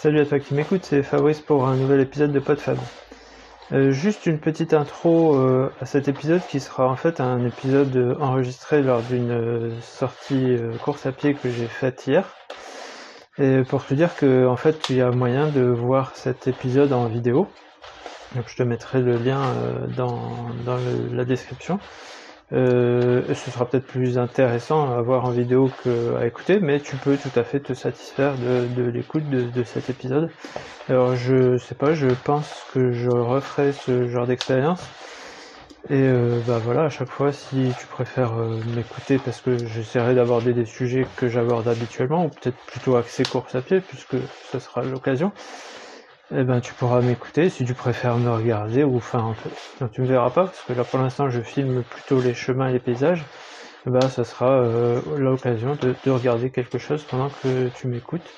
Salut à toi qui m'écoute, c'est Fabrice pour un nouvel épisode de PodFab. Euh, juste une petite intro euh, à cet épisode qui sera en fait un épisode enregistré lors d'une euh, sortie course à pied que j'ai faite hier. Et pour te dire que en fait il y a moyen de voir cet épisode en vidéo. Donc je te mettrai le lien dans, dans la description. Euh, ce sera peut-être plus intéressant à voir en vidéo qu'à écouter, mais tu peux tout à fait te satisfaire de, l'écoute de, cet épisode. Alors je sais pas, je pense que je referai ce genre d'expérience. Et euh, bah voilà, à chaque fois, si tu préfères euh, m'écouter parce que j'essaierai d'aborder des sujets que j'aborde habituellement, ou peut-être plutôt axé course à pied, puisque ce sera l'occasion, eh ben tu pourras m'écouter si tu préfères me regarder ou enfin non, tu me verras pas parce que là pour l'instant je filme plutôt les chemins et les paysages. Eh ben ça sera euh, l'occasion de, regarder quelque chose pendant que tu m'écoutes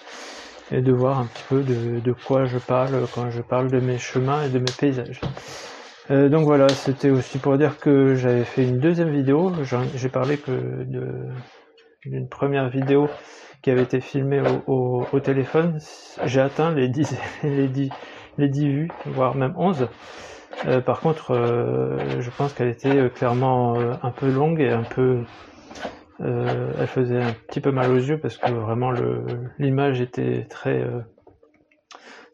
et de voir un petit peu de, quoi je parle quand je parle de mes chemins et de mes paysages. Euh, donc voilà c'était aussi pour dire que j'avais fait une deuxième vidéo. J'ai parlé que d'une première vidéo qui avait été filmé au, téléphone, j'ai atteint les 10, les 10, les 10 vues, voire même 11. Euh, par contre, euh, je pense qu'elle était euh, clairement un peu longue et un peu... elle faisait un petit peu mal aux yeux parce que vraiment l'image était très,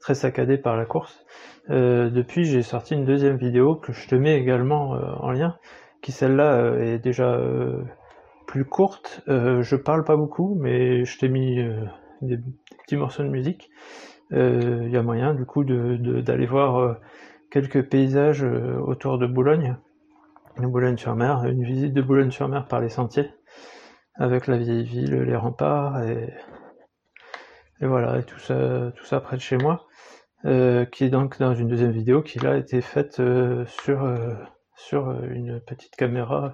très saccadée par la course. depuis, j'ai sorti une deuxième vidéo que je te mets également en lien, qui celle-là est déjà courte. Euh, je parle pas beaucoup, mais je t'ai mis euh, des, petits morceaux de musique. Il euh, y a moyen du coup d'aller voir quelques paysages autour de Boulogne, Boulogne-sur-Mer, une visite de Boulogne-sur-Mer par les sentiers, avec la vieille ville, les remparts et, et voilà, et tout ça, tout ça près de chez moi, qui est donc dans une deuxième vidéo qui là a été faite sur sur une petite caméra euh,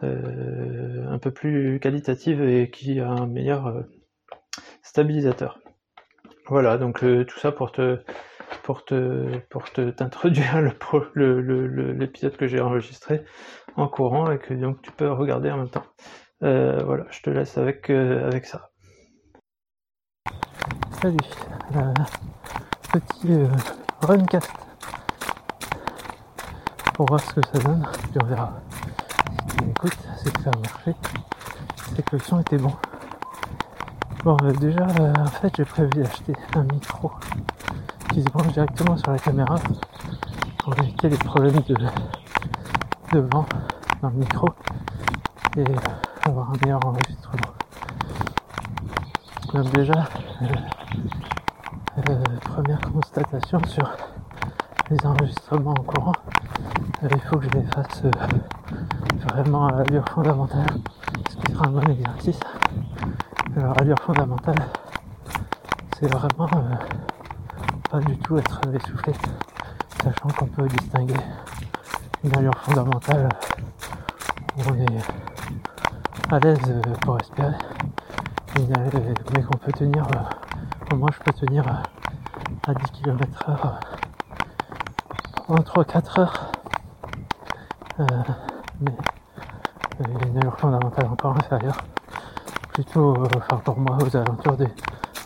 un peu plus qualitative et qui a un meilleur euh, stabilisateur. Voilà, donc euh, tout ça pour te pour te pour t'introduire le, l'épisode que j'ai enregistré en courant et que donc tu peux regarder en même temps. voilà, je te laisse avec avec ça. Salut, petit runcast pour voir ce que ça donne, tu verras écoute, c'est que ça a marché, c'est que le son était bon. Bon, euh, déjà, euh, en fait, j'ai prévu d'acheter un micro qui se branche directement sur la caméra pour éviter les problèmes de, vent dans le micro et avoir un meilleur enregistrement. Donc déjà, euh, première constatation sur les enregistrements en courant, il faut que je les fasse vraiment à l'allure fondamentale, ce qui sera un bon exercice. Alors allure fondamentale, c'est vraiment euh, pas du tout être essoufflé, sachant qu'on peut distinguer une allure fondamentale où on est à l'aise pour respirer, mais qu'on peut tenir, au moins je peux tenir à 10 km heure en 3-4 heures. Euh, mais une allure fondamentale encore inférieure. Plutôt, euh, enfin pour moi, aux alentours des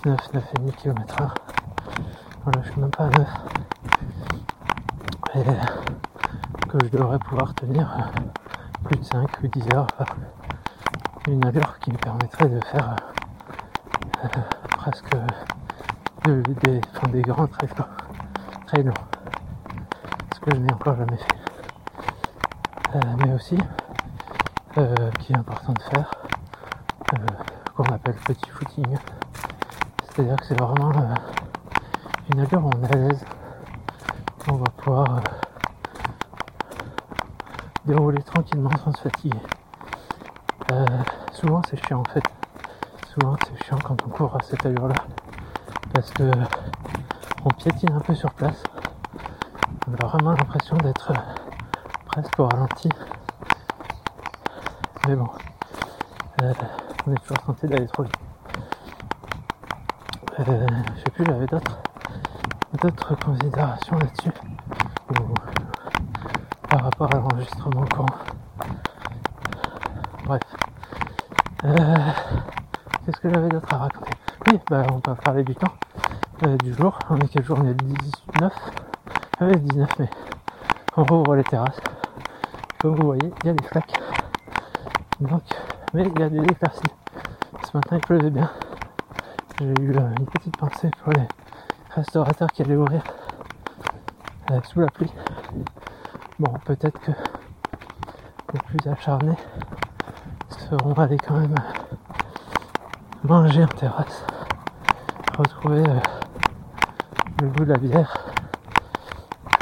9, 9,5 km heure. Voilà, je suis même pas à 9. Et que je devrais pouvoir tenir euh, plus de 5 ou 10 heures. une allure qui me permettrait de faire euh, presque des, des grands traits, très longs. Ce que je n'ai encore jamais fait. mais aussi euh, qui est important de faire, euh, qu'on appelle petit footing. C'est-à-dire que c'est vraiment euh, une allure où on est à l'aise, on va pouvoir dérouler tranquillement sans se fatiguer. souvent c'est chiant en fait. Souvent c'est chiant quand on court à cette allure là. Parce que on piétine un peu sur place. On a vraiment l'impression d'être presque au ralenti. Mais bon, euh, on est toujours tenté d'aller trop vite. Euh, je sais plus, j'avais d'autres, d'autres considérations là-dessus. par rapport à l'enregistrement courant. Bref. Euh, qu'est-ce que j'avais d'autre à raconter? Oui, bah on peut parler du temps. du jour. On est quel jour On est le 19 Ah oui, 19 mais on rouvre les terrasses. Comme vous voyez, il y a des flaques. Donc, mais il y a des éclaircies. Ce matin, il pleuvait bien. J'ai eu euh, une petite pensée pour les restaurateurs qui allaient ouvrir euh, sous la pluie. Bon, peut-être que les plus acharnés seront allés quand même manger en terrasse, retrouver euh, le goût de la bière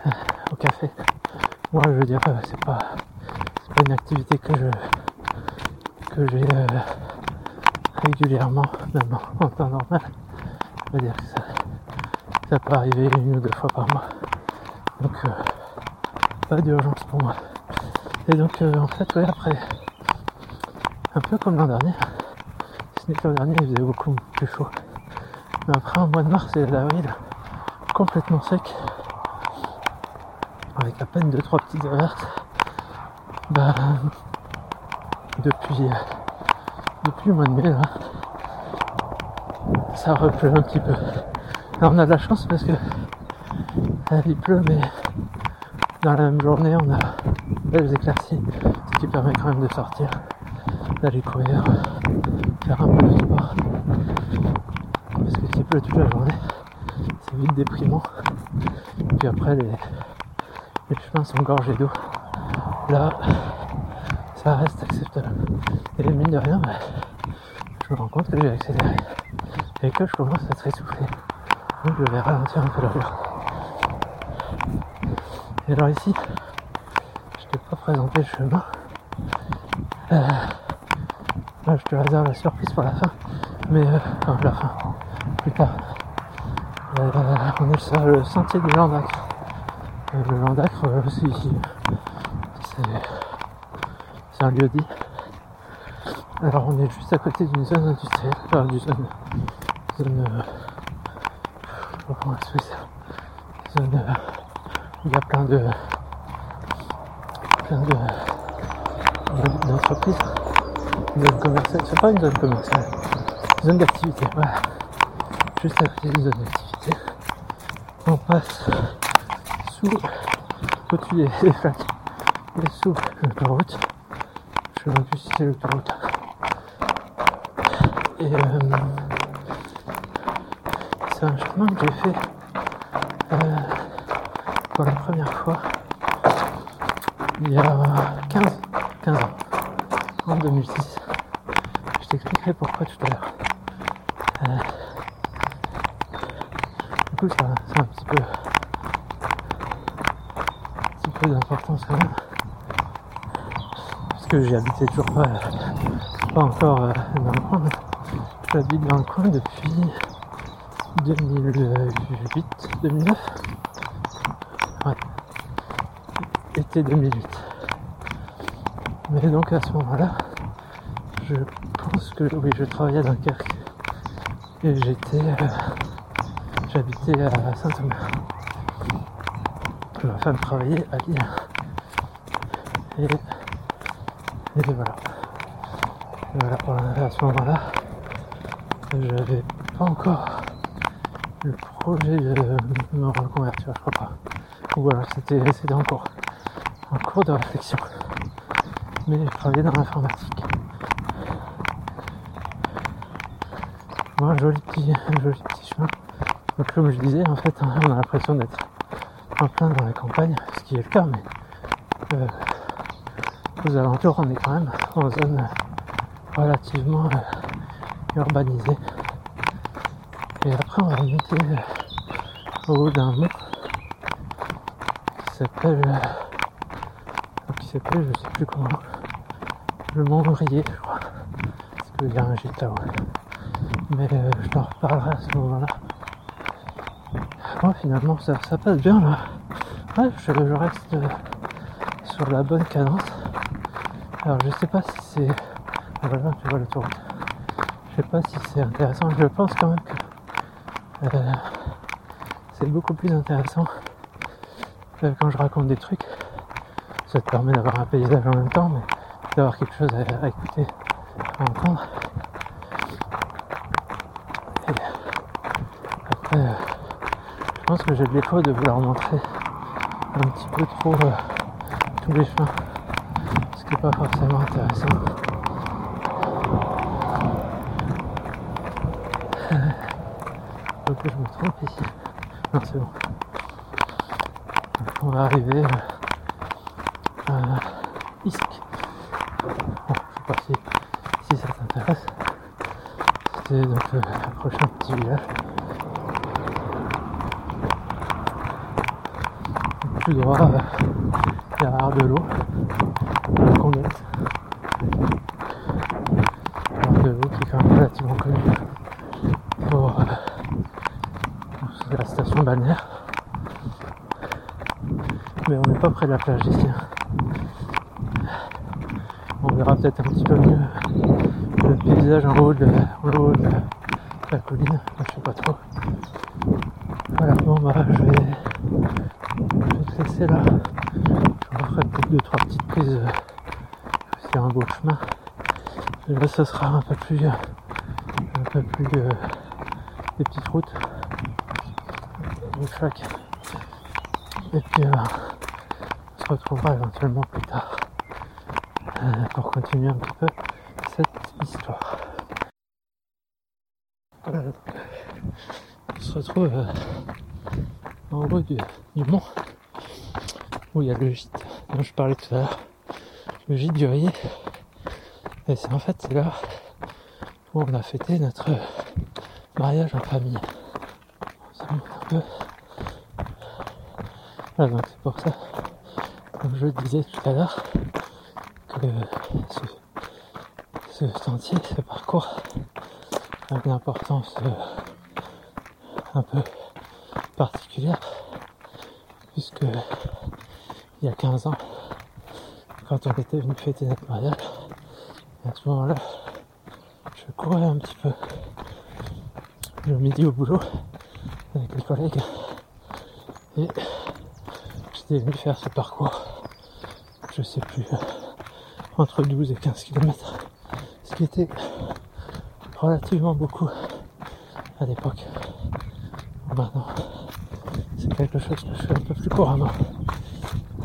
euh, au café. Moi, je veux dire, euh, c'est pas une activité que je que j'ai régulièrement, même en temps normal. Je veux dire que ça, peut arriver une ou deux fois par mois. Donc, pas d'urgence pour moi. Et donc, en fait, ouais, après, un peu comme l'an dernier, l'an dernier il faisait beaucoup plus chaud. Mais après un mois de mars et d'avril complètement sec, avec à peine 2-3 petites averses, bah, depuis, depuis le mois de mai ça repleut un petit peu. Alors on a de la chance parce que il pleut mais dans la même journée on a belles éclaircies, ce qui permet quand même de sortir, d'aller courir faire un peu de sport. Parce que s'il pleut toute la journée, c'est vite déprimant. Puis après, les, les chemins sont gorgés d'eau. Là, ça reste acceptable. Et mine de rien, bah, je me rends compte que j'ai accéléré et que je commence à être essoufflé. Donc je vais ralentir un peu l'allure. Et alors ici, je t'ai pas présenté le chemin. Euh, je te réserve la surprise pour la fin. Mais euh, enfin, la fin, plus tard. Euh, on est sur le sentier du Landacre. Euh, le Landacre, euh, c'est ici. C'est un lieu dit. Alors on est juste à côté d'une zone industrielle, enfin d'une zone, zone, euh, comment expliquer ça, zone euh, il y a plein de, plein de, d'entreprises zone commerciale, c'est pas une zone commerciale, une zone d'activité, voilà. Juste à côté d'une zone d'activité. On passe sous, au-dessus des, des flaques et sous l'autoroute. Je sais plus si c'est l'autoroute. Et euh, c'est un chemin que j'ai fait euh, pour la première fois il y a 15, 15 ans, en 2006 t'expliquerai pourquoi tout à l'heure. Euh, du coup, ça, c'est un petit peu, un petit peu d'importance quand même. Que habité toujours pas, encore euh, dans le. J'habite dans le coin depuis 2008, 2009. Ouais. Été 2008. Mais donc à ce moment-là, je pense que oui, je travaillais à Dunkerque et j'étais, euh, j'habitais à Saint-Omer. Ma femme travaillait à Lille. Et, et voilà. Et voilà, pour, à ce moment-là, j'avais pas encore le projet de me reconvertir, je crois pas. Ou voilà, c'était, c'était en cours, en cours de réflexion. Mais je travaillais dans l'informatique. un joli petit, joli petit chemin. Donc comme je disais, en fait, on a l'impression d'être en plein dans la campagne, ce qui est le cas, mais euh, aux alentours, on est quand même en zone relativement euh, urbanisée. Et après, on va monter euh, au haut d'un mont qui s'appelle, qui s'appelle, je sais plus comment, le mont Ouvrier, je crois, parce qu'il y a un gîte mais euh, je t'en reparlerai à ce moment-là. Moi finalement ça, passe bien là. Ouais, je, reste euh, sur la bonne cadence. Alors je sais pas si c'est. Ah, tu vois. Je sais pas si c'est intéressant. Je pense quand même que euh, c'est beaucoup plus intéressant quand je raconte des trucs. Ça te permet d'avoir un paysage en même temps, mais d'avoir quelque chose à, écouter, à entendre. euh, je pense que j'ai le défaut de vouloir montrer un petit peu trop euh, tous les chemins, ce n'est pas forcément intéressant. Donc je me trompe ici. Non, c'est bon. On va arriver à Isk. Bon, je sais pas si, ça t'intéresse. C'était donc le prochain petit village. Plus droit, euh, derrière de l'eau, la conduite. de l'eau qui est quand même relativement connue pour euh, la station balnéaire. Mais on n'est pas la plage ici. On verra peut-être un petit peu mieux le paysage en haut de, la colline. je sais pas trop. Voilà, bon bah je vais, je te laisser là. Je referai peut-être deux, trois petites prises C'est un beau chemin. Et là ce sera un peu plus un peu plus euh, des petites routes et puis euh, se retrouvera éventuellement plus tard. Euh, pour continuer un petit peu cette histoire. Donc, on se retrouve euh, en haut du, mont où il y a le gîte dont je parlais tout à l'heure le gîte du Rier et c'est en fait c'est là où on a fêté notre mariage en famille. Voilà, donc c'est pour ça, comme je disais tout à l'heure, que ce, sentier, ce parcours a une importance euh, un peu particulière, puisque il y a 15 ans, quand on était venu fêter notre mariage, à ce moment-là, je courais un petit peu le midi au boulot avec les collègues et j'étais venu faire ce parcours, je sais plus, entre 12 et 15 km, ce qui était relativement beaucoup à l'époque. Maintenant, c'est quelque chose que je fais un peu plus couramment.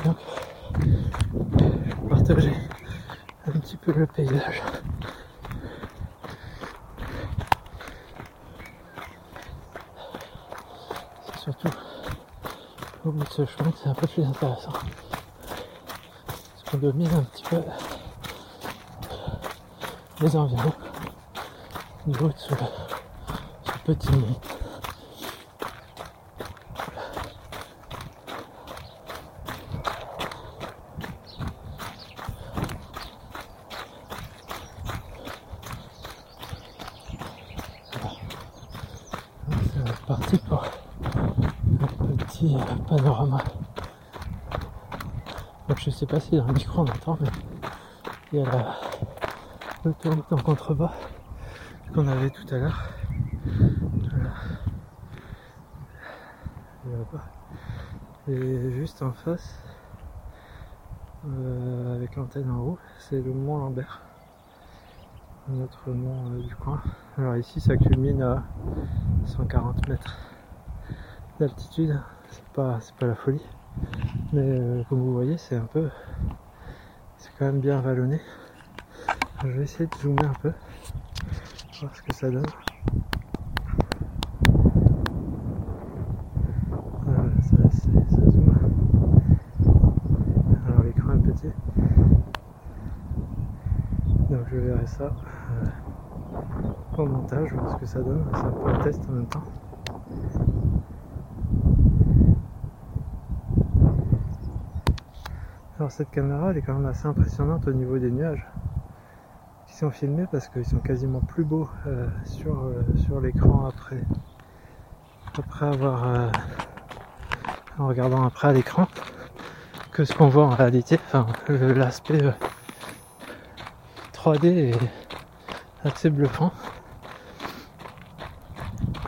Donc, partager un petit peu le paysage. C'est surtout au bout de ce chemin c'est un peu plus intéressant. Qu'on domine un petit peu les environs du haut de ce, petit monde. C'est parti pour panorama. Je sais pas si dans le micro on entend, mais il y a la l'autoroute en contrebas qu'on avait tout à l'heure. Et juste en face, euh, avec l'antenne en haut, c'est le mont Lambert. Notre mont euh, du coin. Alors ici ça culmine à 140 mètres d'altitude c'est pas c'est pas la folie mais euh, comme vous voyez c'est un peu c'est quand même bien vallonné je vais essayer de zoomer un peu voir ce que ça donne. Ça, ça zoome. Alors l'écran est petit. Donc je verrai ça euh, au montage voir ce que ça donne. C'est un peu un test en même temps Cette caméra elle est quand même assez impressionnante au niveau des nuages. Qui sont filmés parce qu'ils sont quasiment plus beaux euh, sur, euh, sur l'écran après. Après avoir euh, en regardant après à l'écran que ce qu'on voit en réalité enfin l'aspect 3D est assez bluffant.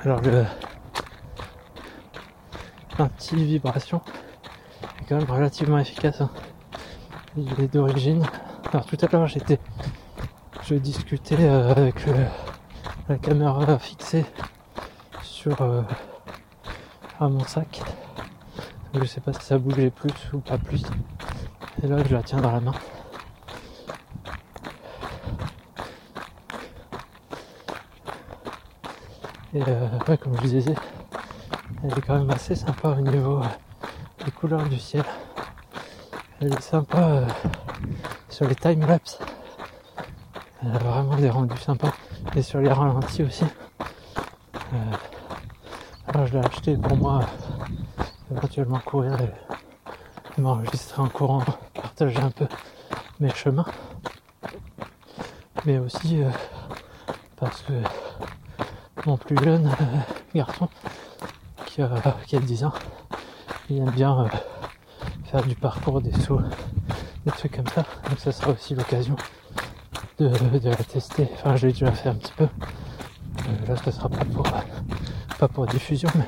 Alors un petit vibration est quand même relativement efficace hein il est d'origine. Alors tout à l'heure j'étais, je discutais euh, avec la caméra fixée sur euh, à mon sac. Je sais pas si ça bougeait plus ou pas plus. Et là, je la tiens dans la main. Et euh, comme je disais, elle est quand même assez sympa au niveau euh, des couleurs du ciel. Elle est sympa euh, sur les time-lapse. Elle a vraiment des rendus sympas. Et sur les ralentis aussi. alors je l'ai acheté pour moi éventuellement courir et m'enregistrer en courant, partager un peu mes chemins. Mais aussi parce que mon plus jeune euh, garçon qui a, qui a 10 ans. Il aime bien euh, faire du parcours, des sauts, des trucs comme ça. Donc ça sera aussi l'occasion de, la tester. Enfin, je l'ai déjà fait un petit peu. Euh, là, ça sera pas pour, pas pour diffusion, mais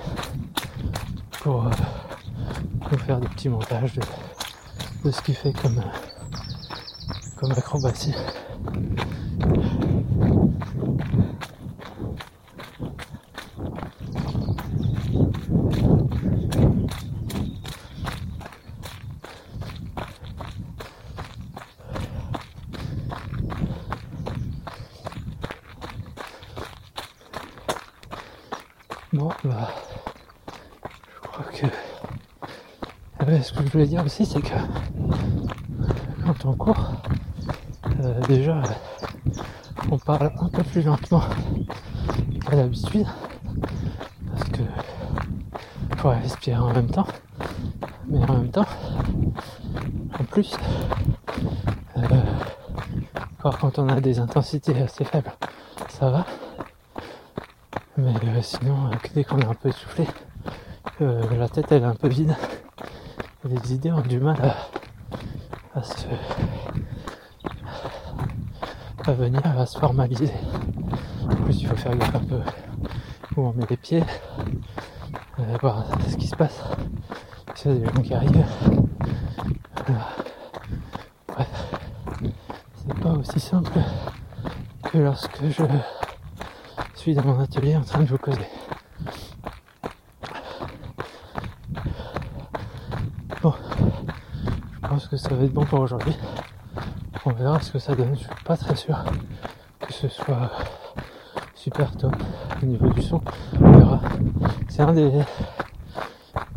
pour, faire des petits montages de, de ce qu'il fait comme, comme acrobatie. Bon, bah, je crois que dire aussi, c'est que quand on court, euh, déjà, on parle un peu plus lentement qu'à l'habitude, parce que faut respirer en même temps, mais en même temps, en plus, euh, quand on a des intensités assez faibles, ça va. Mais euh, sinon, euh, dès qu'on est un peu essoufflé, la tête elle est un peu vide. Les idées ont du mal à, se à venir, à se formaliser. En plus, il faut faire gaffe un peu où on met les pieds, voir ce qui se passe. A des gens qui arrivent. bref, c'est pas aussi simple que lorsque je suis dans mon atelier en train de vous causer. Bon, je pense ça va être bon pour aujourd'hui. On verra ce que ça donne. Je suis pas très sûr que ce soit super top au niveau du son. On verra. C'est un des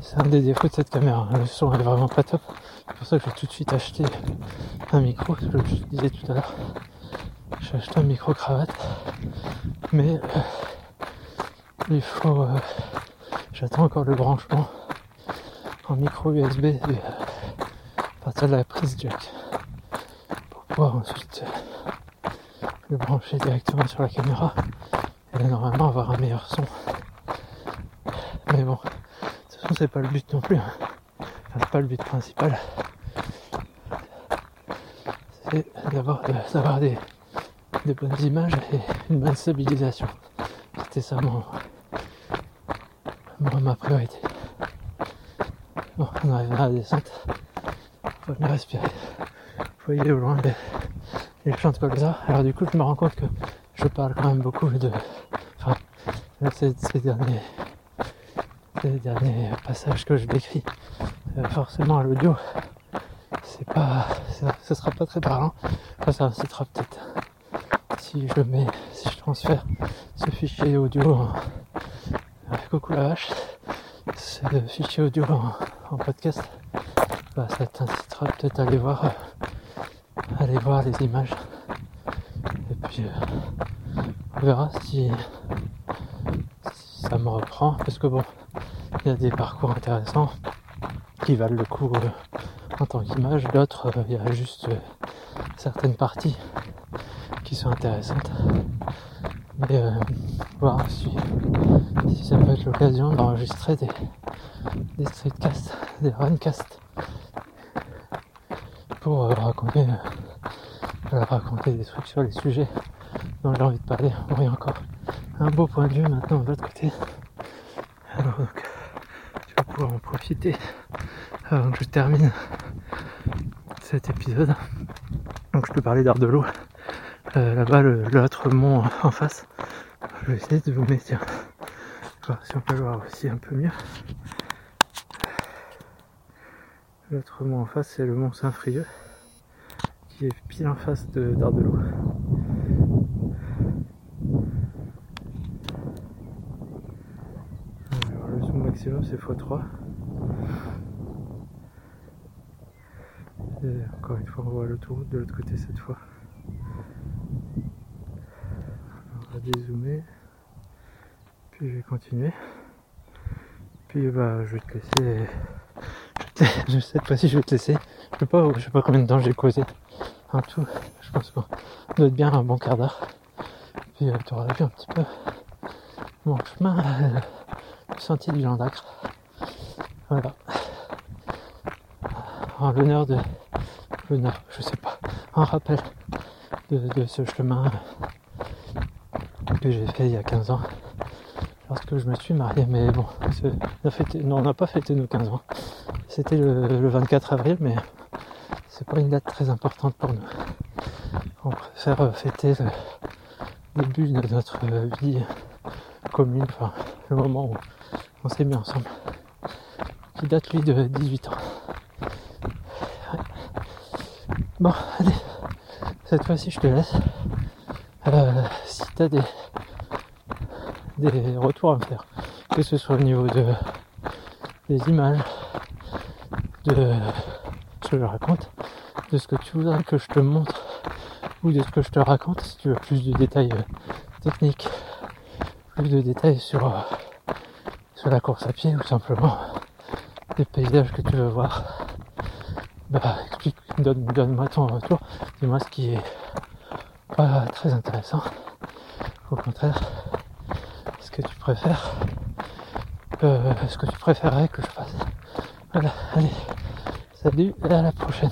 c'est un des défauts de cette caméra. Le son est vraiment pas top. C'est pour ça que j'ai tout de suite acheté un micro, je disais tout à l'heure. J'ai acheté un micro cravate mais euh, il faut euh, j'attends encore le branchement en micro USB partir de la prise jack pour pouvoir ensuite le brancher directement sur la caméra et normalement avoir un meilleur son mais bon de toute façon c'est pas le but non plus hein. c'est pas le but principal c'est d'avoir des de bonnes images et une bonne stabilisation. C'était ça mon, ma priorité. Bon, on arrive à la descente. Faut bien respirer. Faut aller au loin les, champs de colza. Alors du coup, je me rends compte que je parle quand même beaucoup de... Ces, derniers, derniers passages que je décris, euh, forcément à l'audio, c'est pas... ce sera pas très parlant. Ça incitera peut-être si je mets, si je transfère ce fichier audio en, coucou la vache, ce fichier audio en, podcast, bah, ça peut-être à aller voir, aller voir les images. Et puis euh, on verra si, ça me reprend, parce que bon, il y a des parcours intéressants qui valent le coup euh, en tant qu'image, d'autres, euh, il y a juste certaines parties qui sont intéressantes. Mais euh, voir si, si, ça peut être l'occasion d'enregistrer des, des streetcasts, des runcasts pour euh, raconter, euh, raconter des trucs sur les sujets dont j'ai envie de parler. Y a encore un beau point de vue maintenant de l'autre côté. Alors donc, je vais pouvoir en profiter avant que je termine cet épisode. Donc je peux parler d'art de l'eau. Euh, là-bas l'autre mont en face. Je vais essayer de vous mettre si on peut le voir aussi un peu mieux. L'autre mont en face, c'est le mont Saint-Frieux, qui est pile en face de d'Ardelot. le zoom maximum, c'est x3. Et encore une fois, on voit l'autoroute de l'autre côté cette fois. On va dézoomer. Puis je vais continuer. Puis bah, je vais te laisser pas si je vais te laisser. Je sais pas, je sais pas combien de temps j'ai causé. En tout, je pense qu'on doit être bien un bon quart d'heure. Puis euh, tu vu un petit peu mon chemin, euh, le sentier du Jean d'Acre. Voilà. En l'honneur de. L'honneur, je sais pas. En rappel de, ce chemin que j'ai fait il y a 15 ans. Lorsque je me suis marié, mais bon, on fêté, non, on n'a pas fêté nos 15 ans. C'était le, 24 avril, mais c'est pas une date très importante pour nous. On préfère fêter le début de notre vie commune, enfin le moment où on s'est mis ensemble, qui date lui de 18 ans. Bon, allez, cette fois-ci je te laisse. Euh, si tu as des, des retours à me faire, que ce soit au niveau de, des images, de ce que raconte, de ce que tu voudrais que je te montre ou de ce que je te raconte si tu veux plus de détails euh, techniques, plus de détails sur, euh, sur la course à pied ou simplement des paysages que tu veux voir. Bah explique, donne, donne-moi ton retour, dis-moi ce qui est pas très intéressant. Au contraire, ce que tu préfères, euh, ce que tu préférerais que je fasse. Voilà, allez. Salut et à la prochaine.